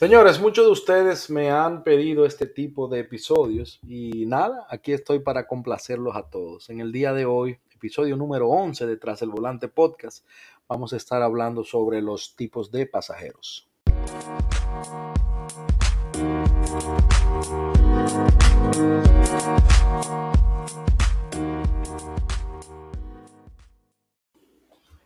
Señores, muchos de ustedes me han pedido este tipo de episodios y nada, aquí estoy para complacerlos a todos. En el día de hoy, episodio número 11 de Tras el Volante Podcast, vamos a estar hablando sobre los tipos de pasajeros.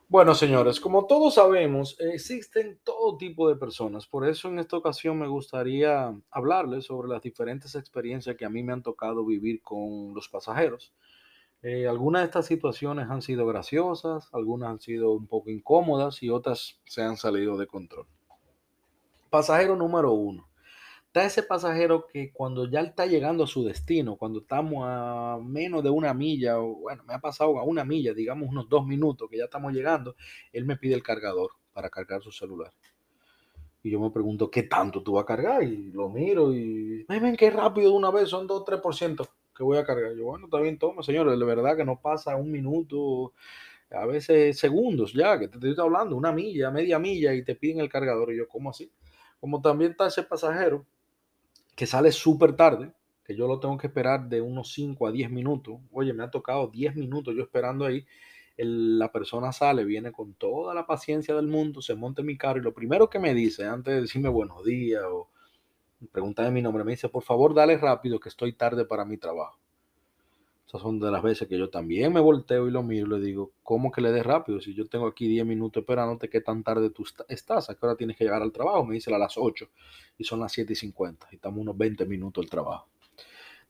Bueno, señores, como todos sabemos, existen todo tipo de personas. Por eso en esta ocasión me gustaría hablarles sobre las diferentes experiencias que a mí me han tocado vivir con los pasajeros. Eh, algunas de estas situaciones han sido graciosas, algunas han sido un poco incómodas y otras se han salido de control. Pasajero número uno está ese pasajero que cuando ya está llegando a su destino, cuando estamos a menos de una milla, o bueno, me ha pasado a una milla, digamos unos dos minutos que ya estamos llegando, él me pide el cargador para cargar su celular. Y yo me pregunto, ¿qué tanto tú vas a cargar? Y lo miro y, ven qué rápido de una vez, son 2 3% que voy a cargar. Yo, bueno, está bien, toma, señores, de verdad que no pasa un minuto, a veces segundos ya, que te estoy hablando, una milla, media milla, y te piden el cargador. Y yo, ¿cómo así? Como también está ese pasajero que sale súper tarde, que yo lo tengo que esperar de unos 5 a 10 minutos. Oye, me ha tocado 10 minutos yo esperando ahí. la persona sale, viene con toda la paciencia del mundo, se monta en mi carro y lo primero que me dice, antes de decirme buenos días o preguntarme mi nombre, me dice, por favor, dale rápido que estoy tarde para mi trabajo. Son de las veces que yo también me volteo y lo miro y le digo, ¿cómo que le des rápido? Si yo tengo aquí 10 minutos esperándote, ¿qué tan tarde tú estás? ¿A qué hora tienes que llegar al trabajo? Me dice a las 8 y son las 7 y 50 y estamos unos 20 minutos al trabajo.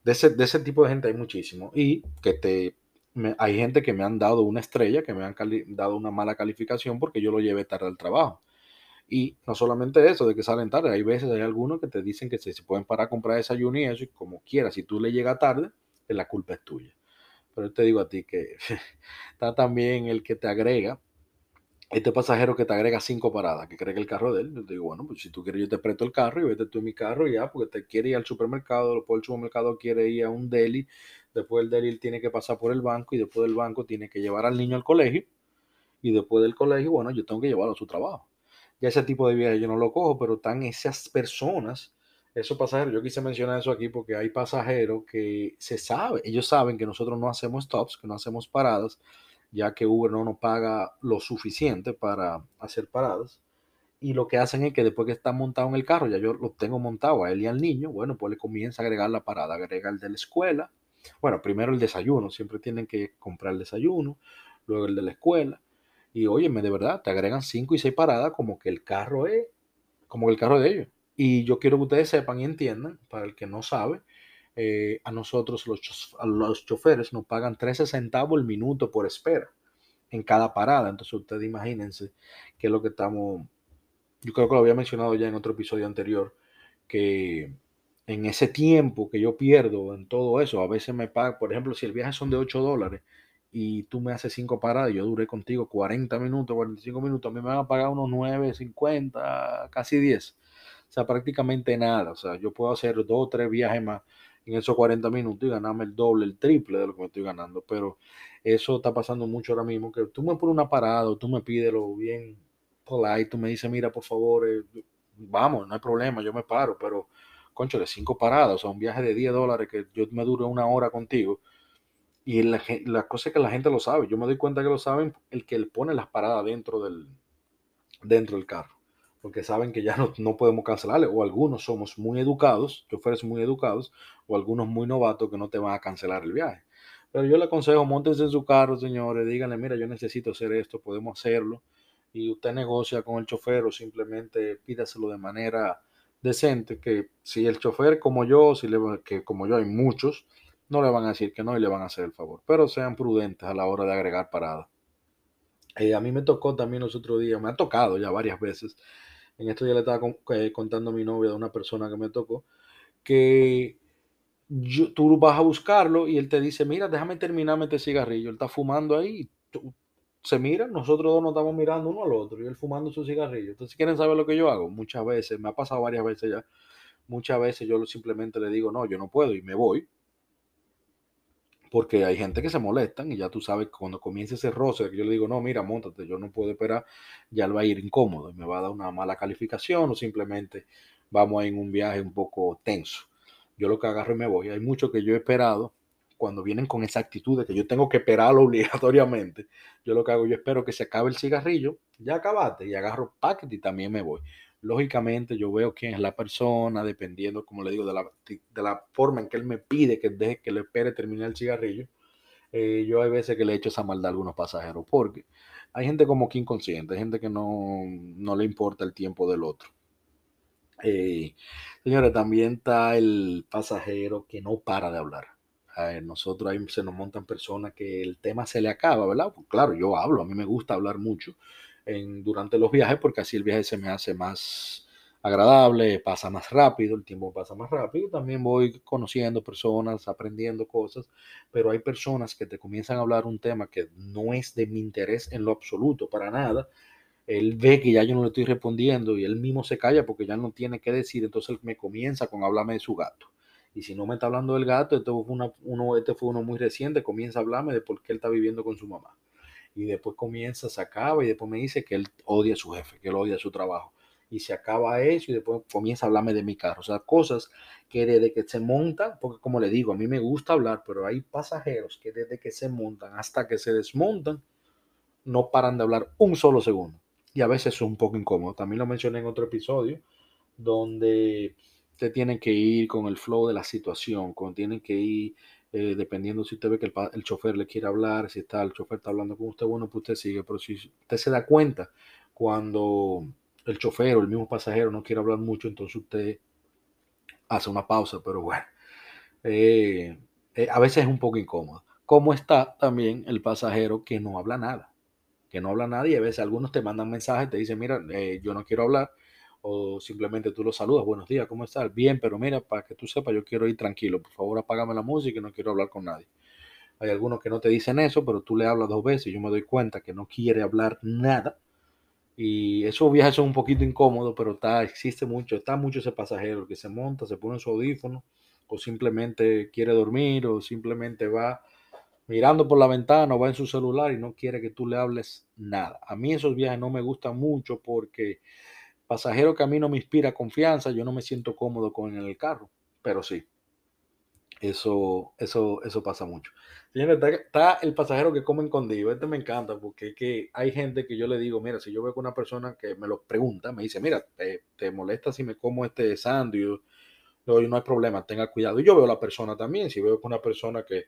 De ese, de ese tipo de gente hay muchísimo y que te... hay gente que me han dado una estrella, que me han dado una mala calificación porque yo lo llevé tarde al trabajo. Y no solamente eso, de que salen tarde, hay veces, hay algunos que te dicen que se, se pueden parar a comprar desayuno y eso, y como quieras, si tú le llegas tarde, la culpa es tuya. Pero te digo a ti que está también el que te agrega, este pasajero que te agrega cinco paradas, que cree que el carro de él. Yo te digo, bueno, pues si tú quieres, yo te presto el carro y vete tú en mi carro ya, porque te quiere ir al supermercado, después el supermercado quiere ir a un deli, después el deli tiene que pasar por el banco y después del banco tiene que llevar al niño al colegio y después del colegio, bueno, yo tengo que llevarlo a su trabajo. Ya ese tipo de viajes yo no lo cojo, pero están esas personas esos pasajeros, yo quise mencionar eso aquí porque hay pasajeros que se sabe, ellos saben que nosotros no hacemos stops, que no hacemos paradas, ya que Uber no nos paga lo suficiente para hacer paradas. Y lo que hacen es que después que está montado en el carro, ya yo lo tengo montado a él y al niño, bueno, pues le comienza a agregar la parada, agrega el de la escuela. Bueno, primero el desayuno, siempre tienen que comprar el desayuno, luego el de la escuela. Y óyeme, de verdad, te agregan cinco y seis paradas como que el carro es, como el carro de ellos. Y yo quiero que ustedes sepan y entiendan, para el que no sabe, eh, a nosotros los, los choferes nos pagan 13 centavos el minuto por espera en cada parada. Entonces ustedes imagínense que es lo que estamos, yo creo que lo había mencionado ya en otro episodio anterior, que en ese tiempo que yo pierdo en todo eso, a veces me pagan, por ejemplo, si el viaje son de 8 dólares y tú me haces 5 paradas yo duré contigo 40 minutos, 45 minutos, a mí me van a pagar unos 9, 50, casi 10 sea, prácticamente nada. O sea, yo puedo hacer dos o tres viajes más en esos 40 minutos y ganarme el doble, el triple de lo que me estoy ganando. Pero eso está pasando mucho ahora mismo, que tú me pones una parada tú me pides lo bien polite, tú me dices, mira, por favor, eh, vamos, no hay problema, yo me paro, pero, concho, de cinco paradas, o sea, un viaje de 10 dólares que yo me dure una hora contigo. Y la, la, cosa es que la gente lo sabe. Yo me doy cuenta que lo saben el que le pone las paradas dentro del, dentro del carro porque saben que ya no, no, podemos cancelarle, o algunos somos muy educados, choferes muy educados, o algunos muy novatos que no te van a cancelar el viaje. Pero yo le aconsejo, montes en su carro, señores, díganle, mira, yo necesito hacer esto, podemos hacerlo, y usted negocia con el chofer o simplemente pídaselo de manera decente, que si el chofer como yo, si le, que como yo hay muchos, no le van a decir que no y le van a hacer el favor, pero sean prudentes a la hora de agregar parada. Eh, a mí me tocó también los otros días, me ha tocado ya varias veces, en esto ya le estaba eh, contando a mi novia de una persona que me tocó, que tú vas a buscarlo y él te dice, mira, déjame terminarme este cigarrillo. Él está fumando ahí, se mira, nosotros dos nos estamos mirando uno al otro y él fumando su cigarrillo. Entonces, ¿quieren saber lo que yo hago? Muchas veces, me ha pasado varias veces ya, muchas veces yo simplemente le digo, no, yo no puedo y me voy porque hay gente que se molestan y ya tú sabes que cuando comienza ese roce, yo le digo, no, mira, montate, yo no puedo esperar, ya él va a ir incómodo y me va a dar una mala calificación o simplemente vamos a ir en un viaje un poco tenso. Yo lo que agarro y me voy. Hay mucho que yo he esperado cuando vienen con esa actitud de que yo tengo que esperarlo obligatoriamente. Yo lo que hago, yo espero que se acabe el cigarrillo, ya acabaste, y agarro paquete y también me voy. Lógicamente yo veo quién es la persona, dependiendo, como le digo, de la, de la forma en que él me pide que deje que le espere terminar el cigarrillo. Eh, yo hay veces que le echo esa maldad a algunos pasajeros, porque hay gente como que inconsciente, hay gente que no, no le importa el tiempo del otro. Eh, señores, también está el pasajero que no para de hablar. nosotros ahí se nos montan personas que el tema se le acaba, ¿verdad? Pues claro, yo hablo, a mí me gusta hablar mucho en, durante los viajes porque así el viaje se me hace más, agradable, pasa más rápido, el tiempo pasa más rápido. También voy conociendo personas, aprendiendo cosas, pero hay personas que te comienzan a hablar un tema que no es de mi interés en lo absoluto, para nada. Él ve que ya yo no le estoy respondiendo y él mismo se calla porque ya no tiene que decir, entonces él me comienza con hablarme de su gato. Y si no me está hablando del gato, este fue, uno, este fue uno muy reciente, comienza a hablarme de por qué él está viviendo con su mamá. Y después comienza, se acaba y después me dice que él odia a su jefe, que él odia su trabajo y se acaba eso y después comienza a hablarme de mi carro. O sea, cosas que desde que se montan, porque como le digo, a mí me gusta hablar, pero hay pasajeros que desde que se montan hasta que se desmontan, no paran de hablar un solo segundo. Y a veces es un poco incómodo. También lo mencioné en otro episodio, donde usted tiene que ir con el flow de la situación, con tienen que ir eh, dependiendo si usted ve que el, el, chofer le quiere hablar, si está el chofer está hablando con usted, bueno, pues usted sigue, pero si usted se da cuenta cuando el chofer o el mismo pasajero no quiere hablar mucho, entonces usted hace una pausa, pero bueno, eh, eh, a veces es un poco incómodo. Como está también el pasajero que no habla nada, que no habla nada y a veces algunos te mandan mensajes, te dicen, mira, yo no quiero hablar, o simplemente tú lo saludas, buenos días, ¿cómo estás? Bien, pero mira, para que tú sepas, yo quiero ir tranquilo, por favor apágame la música y no quiero hablar con nadie. Hay algunos que no te dicen eso, pero tú le hablas dos veces y yo me doy cuenta que no quiere hablar nada y esos viajes son un poquito incómodos, pero está, existe mucho, está mucho ese pasajero que se monta, se pone su audífono, o simplemente quiere dormir, o simplemente va mirando por la ventana o va en su celular y no quiere que tú le hables nada. A mí esos viajes no me gustan mucho porque pasajero que a mí no me inspira confianza, yo no me siento cómodo con el carro, pero sí, eso, eso, eso pasa mucho. Señores, está, el pasajero que come escondido. Este me encanta porque que hay gente que yo le digo, mira, si yo veo que una persona que me lo pregunta, me dice, mira, ¿te, molesta si me como este sándwich? No, no hay problema, tenga cuidado. Y yo veo a la persona también, si veo que una persona que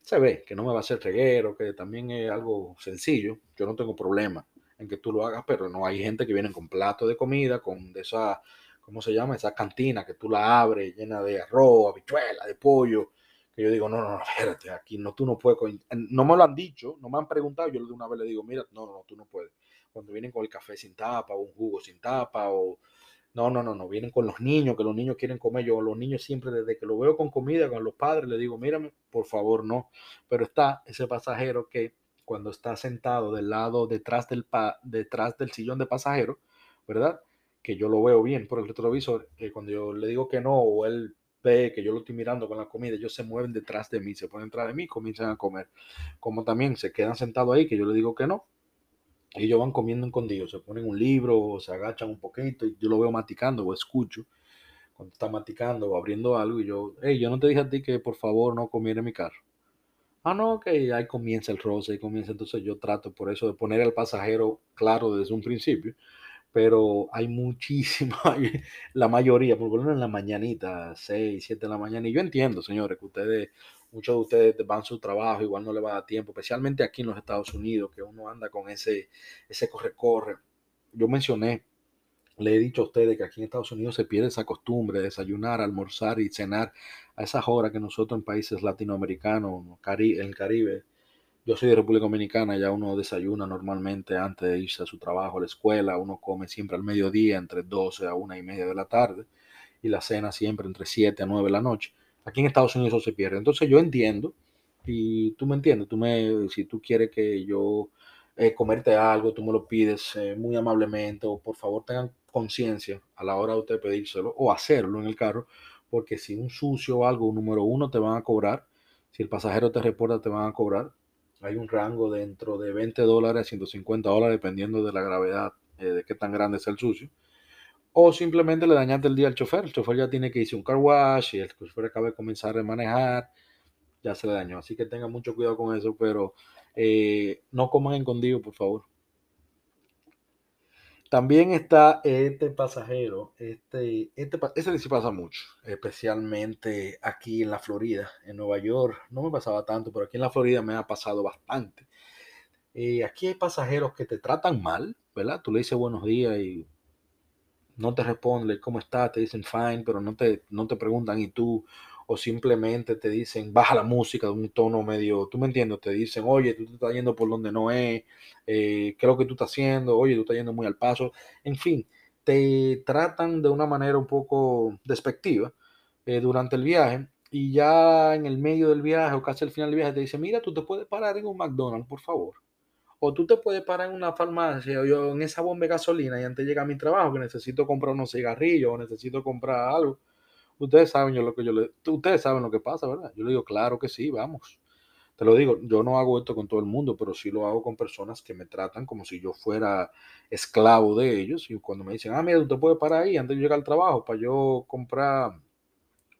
se ve que no me va a hacer reguero, que también es algo sencillo, yo no tengo problema en que tú lo hagas, pero no hay gente que viene con plato de comida, con de esa ¿cómo se llama? Esa cantina que tú la abres llena de arroz, habichuela, de pollo. Que yo digo, no, no, no, espérate, aquí no, tú no puedes. No me lo han dicho, no me han preguntado. Yo de una vez le digo, mira, no, no, tú no puedes. Cuando vienen con el café sin tapa, o un jugo sin tapa, o. No, no, no, no, vienen con los niños, que los niños quieren comer. Yo, los niños siempre, desde que lo veo con comida, con los padres, le digo, mírame, por favor, no. Pero está ese pasajero que cuando está sentado del lado detrás del, pa, detrás del sillón de pasajero, ¿verdad? que yo lo veo bien por el retrovisor, eh, cuando yo le digo que no, o él ve que yo lo estoy mirando con la comida, ellos se mueven detrás de mí, se ponen detrás de mí comienzan a comer. Como también se quedan sentados ahí, que yo le digo que no, ellos van comiendo escondidos, se ponen un libro, o se agachan un poquito, y yo lo veo maticando o escucho cuando está maticando o abriendo algo, y yo, hey, yo no te dije a ti que por favor no comiera en mi carro. Ah, no, que ahí comienza el roce, ahí comienza, entonces yo trato por eso de poner al pasajero claro desde un principio, pero hay muchísima, la mayoría, por lo menos en la mañanita, 6, 7 de la mañana, y yo entiendo, señores, que ustedes, muchos de ustedes van a su trabajo, igual no le va a dar tiempo, especialmente aquí en los Estados Unidos, que uno anda con ese, ese corre-corre. Yo mencioné, le he dicho a ustedes que aquí en Estados Unidos se pierde esa costumbre de desayunar, almorzar y cenar a esas horas que nosotros en países latinoamericanos, en el Caribe, yo soy de República Dominicana, ya uno desayuna normalmente antes de irse a su trabajo, a la escuela, uno come siempre al mediodía, entre 12 a 1 y media de la tarde, y la cena siempre entre 7 a 9 de la noche. Aquí en Estados Unidos eso se pierde. Entonces yo entiendo, y tú me entiendes, tú me, si tú quieres que yo eh, comerte algo, tú me lo pides eh, muy amablemente, o por favor tengan conciencia a la hora de usted pedírselo, o hacerlo en el carro, porque si un sucio o algo, número uno, te van a cobrar, si el pasajero te reporta, te van a cobrar, hay un rango dentro de 20 dólares a 150 dólares, dependiendo de la gravedad, eh, de qué tan grande es el sucio. o simplemente le dañaste el día al chofer. El chofer ya tiene que irse un car wash y el chofer acaba de comenzar a manejar, ya se le dañó. Así que tengan mucho cuidado con eso, pero eh, no coman escondido, por favor. También está este pasajero, este, este, sí pasa mucho, especialmente aquí en la Florida, en Nueva York, no me pasaba tanto, pero aquí en la Florida me ha pasado bastante. Eh, aquí hay pasajeros que te tratan mal, ¿verdad? Tú le dices buenos días y no te responden cómo estás, te dicen fine, pero no te, no te preguntan y tú, o simplemente te dicen baja la música de un tono medio, tú me entiendes, te dicen, oye, tú te estás yendo por donde no es, eh, ¿qué es lo que tú estás haciendo? Oye, tú estás yendo muy al paso, en fin, te tratan de una manera un poco despectiva eh, durante el viaje y ya en el medio del viaje o casi al final del viaje te dicen, mira, tú te puedes parar en un McDonald's, por favor. O tú te puedes parar en una farmacia o yo en esa bomba de gasolina y antes llega a mi trabajo que necesito comprar unos cigarrillos o necesito comprar algo. Ustedes saben yo lo que yo le, ustedes saben lo que pasa, ¿verdad? Yo le digo, claro que sí, vamos. Te lo digo, yo no hago esto con todo el mundo, pero sí lo hago con personas que me tratan como si yo fuera esclavo de ellos. Y cuando me dicen, ah, mira, usted puede parar ahí antes de llegar al trabajo para yo comprar,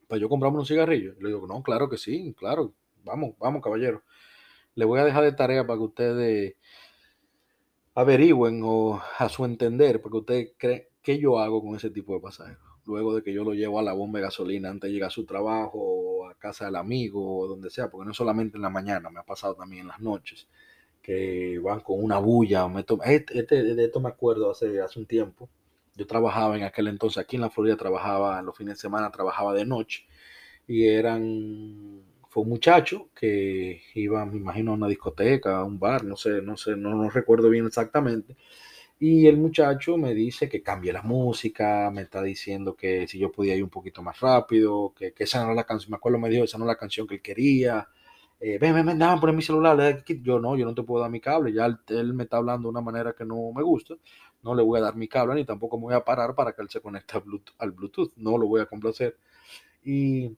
para yo comprarme unos cigarrillos. Le digo, no, claro que sí, claro, vamos, vamos, caballero. Le voy a dejar de tarea para que ustedes averigüen o a su entender, porque usted cree que yo hago con ese tipo de pasajeros. Luego de que yo lo llevo a la bomba de gasolina antes de llegar a su trabajo o a casa del amigo o donde sea, porque no solamente en la mañana, me ha pasado también en las noches, que van con una bulla. Me este, este, de esto me acuerdo hace, hace un tiempo. Yo trabajaba en aquel entonces, aquí en la Florida trabajaba, en los fines de semana trabajaba de noche y eran un muchacho que iba, me imagino, a una discoteca, a un bar, no sé, no sé, no, no recuerdo bien exactamente. Y el muchacho me dice que cambie la música, me está diciendo que si yo podía ir un poquito más rápido, que, que esa no es la canción, me acuerdo me dijo, esa no es la canción que él quería. Eh, ven, ven, ven, dame poner mi celular. Yo no, yo no te puedo dar mi cable. Ya él, me está hablando de una manera que no me gusta. No le voy a dar mi cable ni tampoco me voy a parar para que él se conecte. Al Bluetooth. No lo voy a complacer. Y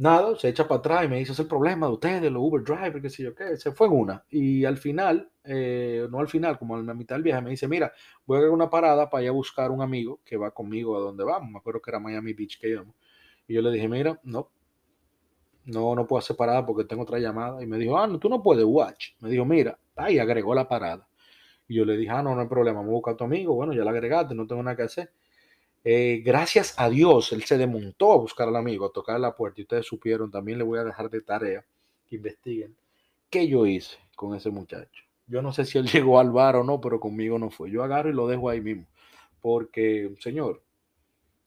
nada, se echa para atrás y me dice, es el problema de ustedes, los Uber Driver, qué sé yo qué, se fue en una. Y al final, eh, no al final, como a la mitad del viaje, me dice, mira, voy a hacer una parada para ir a buscar un amigo que va conmigo a donde vamos. Me acuerdo que era Miami Beach que íbamos. Y yo le dije, mira, no, no, no puedo hacer parada porque tengo otra llamada. Y me dijo, ah, no, tú no puedes, watch. Me dijo, mira, ahí agregó la parada. Y yo le dije, ah, no, no hay problema, me busca a tu amigo. Bueno, ya la agregaste, no tengo nada que hacer. Eh, gracias a Dios, él se desmontó a buscar al amigo, a tocar la puerta. Y ustedes supieron, también le voy a dejar de tarea que investiguen qué yo hice con ese muchacho. Yo no sé si él llegó al bar o no, pero conmigo no fue. Yo agarro y lo dejo ahí mismo. Porque, señor,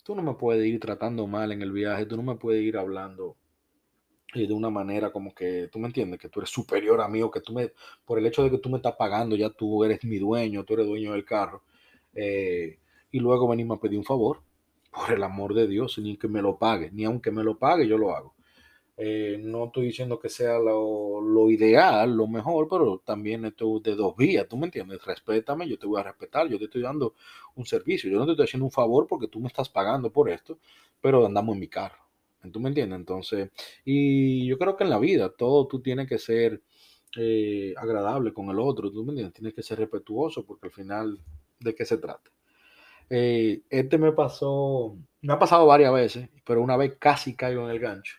tú no me puedes ir tratando mal en el viaje, tú no me puedes ir hablando de una manera como que, tú me entiendes, que tú eres superior a mí o que tú me, por el hecho de que tú me estás pagando, ya tú eres mi dueño, tú eres dueño del carro. Eh, y luego venimos a pedir un favor. Por el amor de Dios, ni que me lo pague, ni aunque me lo pague, yo lo hago. Eh, no estoy diciendo que sea lo, ideal, lo mejor, pero también esto de dos vías, ¿tú me entiendes? Respétame, yo te voy a respetar, yo te estoy dando un servicio, yo no te estoy haciendo un favor porque tú me estás pagando por esto, pero andamos en mi carro, ¿tú me entiendes? Entonces, y yo creo que en la vida todo tú tienes que ser eh, agradable con el otro, ¿tú me entiendes? Tienes que ser respetuoso porque al final, ¿de qué se trata? Eh, este me pasó, me ha pasado varias veces, pero una vez casi caigo en el gancho.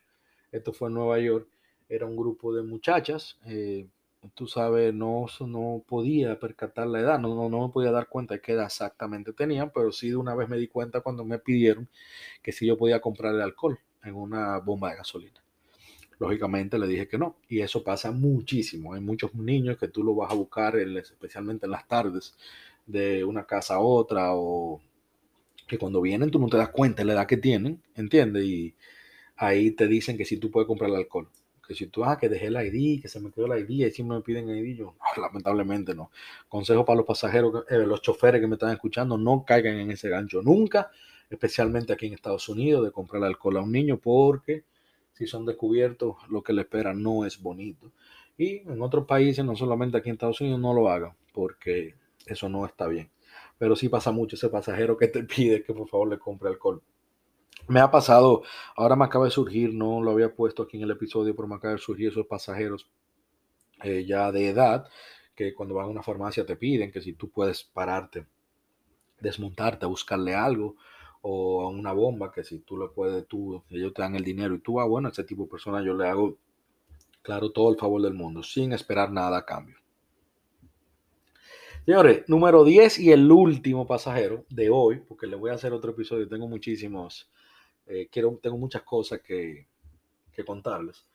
Esto fue en Nueva York. Era un grupo de muchachas. Eh, tú sabes, no, no podía percatar la edad, no, no, me podía dar cuenta de qué edad exactamente tenían, pero sí de una vez me di cuenta cuando me pidieron que si yo podía comprar el alcohol en una bomba de gasolina. Lógicamente le dije que no, y eso pasa muchísimo. Hay muchos niños que tú lo vas a buscar, especialmente en las tardes, de una casa a otra o que cuando vienen tú no te das cuenta de la edad que tienen, ¿entiendes? Y ahí te dicen que si tú puedes comprar el alcohol. Que si tú, ah, que dejé el ID, que se me quedó el ID, y siempre me piden ID, yo, lamentablemente no. Consejo para los pasajeros, eh, los choferes que me están escuchando, no caigan en ese gancho nunca, especialmente aquí en Estados Unidos, de comprar alcohol a un niño, porque si son descubiertos, lo que le espera no es bonito. Y en otros países, no solamente aquí en Estados Unidos, no lo hagan, porque eso no está bien. Pero sí pasa mucho ese pasajero que te pide que por favor le compre alcohol. Me ha pasado, ahora me acaba de surgir, no lo había puesto aquí en el episodio, pero me acaba de surgir esos pasajeros eh, ya de edad que cuando van a una farmacia te piden que si tú puedes pararte, desmontarte, a buscarle algo o una bomba que si tú le puedes, tú, ellos te dan el dinero y tú, ah, bueno, a ese tipo de persona yo le hago, claro, todo el favor del mundo, sin esperar nada a cambio. Señores, número 10 y el último pasajero de hoy, porque le voy a hacer otro episodio, tengo muchísimos, eh, quiero, tengo muchas cosas que, que contarles,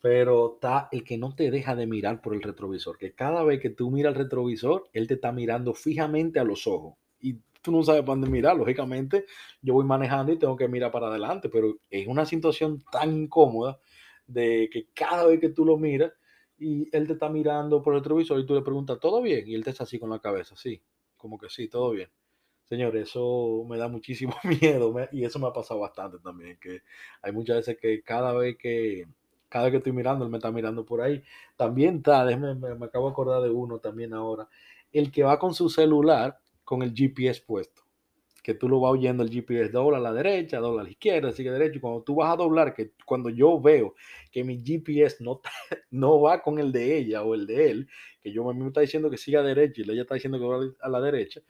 pero está el que no te deja de mirar por el retrovisor, que cada vez que tú miras el retrovisor, él te está mirando fijamente a los ojos y tú no sabes para dónde mirar. Lógicamente, yo voy manejando y tengo que mirar para adelante, pero es una situación tan incómoda de que cada vez que tú lo miras y él te está mirando por el retrovisor y tú le preguntas, ¿todo bien? Y él te está así con la cabeza, sí, como que sí, todo bien. Señor, eso me da muchísimo miedo y eso me ha pasado bastante también, que hay muchas veces que cada vez que, cada vez que estoy mirando, él me está mirando por ahí. También está, me, me acabo de acordar de uno también ahora, el que va con su celular con el GPS puesto. Que tú lo vas oyendo el GPS, dobla a la derecha, dobla a la izquierda, sigue derecho. Y cuando tú vas a doblar, que cuando yo veo que mi GPS no, no va con el de ella o el de él, que yo me está diciendo que siga derecha y ella está diciendo que va a la derecha,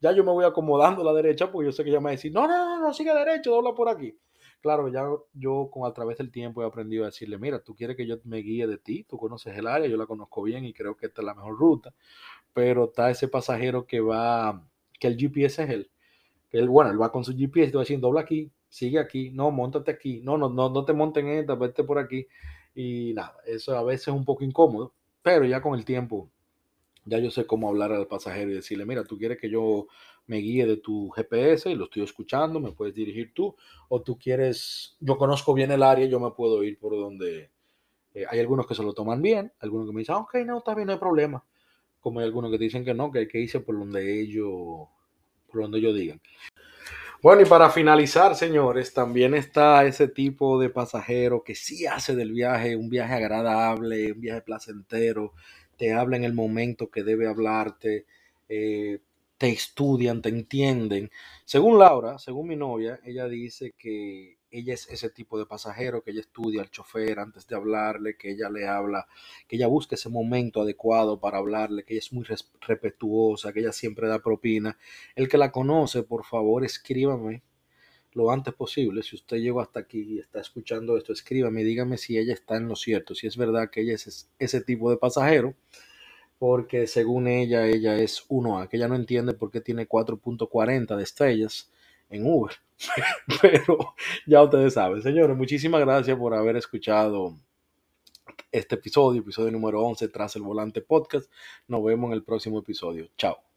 ya yo me voy acomodando a la derecha porque yo sé que ella me va a decir, no, no, no, no, sigue a derecha, dobla por aquí. Claro, ya yo con a través del tiempo he aprendido a decirle, mira, tú quieres que yo me guíe de ti, tú conoces el área, yo la conozco bien y creo que esta es la mejor ruta, pero está ese pasajero que va, que el GPS es él, que él, bueno, él va con su GPS te va diciendo, dobla aquí, sigue aquí, no, montate aquí, no, no, no, no te monten en esta, vete por aquí, y nada, eso a veces es un poco incómodo, pero ya con el tiempo, ya yo sé cómo hablar al pasajero y decirle, mira, tú quieres que yo me guíe de tu GPS y lo estoy escuchando, me puedes dirigir tú, o tú quieres, yo conozco bien el área, yo me puedo ir por donde... Eh, hay algunos que se lo toman bien, algunos que me dicen, ah, ok, no, está no hay problema. Como hay algunos que dicen que no, que hay que irse por donde ellos, por donde ellos digan. Bueno, y para finalizar, señores, también está ese tipo de pasajero que sí hace del viaje un viaje agradable, un viaje placentero, te habla en el momento que debe hablarte, eh, te estudian, te entienden. Según Laura, según mi novia, ella dice que ella es ese tipo de pasajero, que ella estudia al chofer antes de hablarle, que ella le habla, que ella busca ese momento adecuado para hablarle, que ella es muy respetuosa, que ella siempre da propina. El que la conoce, por favor, escríbame lo antes posible. Si usted llegó hasta aquí y está escuchando esto, escríbame, dígame si ella está en lo cierto, si es verdad que ella es ese tipo de pasajero porque según ella, ella es 1A, que ella no entiende por qué tiene 4.40 de estrellas en Uber. Pero ya ustedes saben, señores, muchísimas gracias por haber escuchado este episodio, episodio número 11 tras el volante podcast. Nos vemos en el próximo episodio. Chao.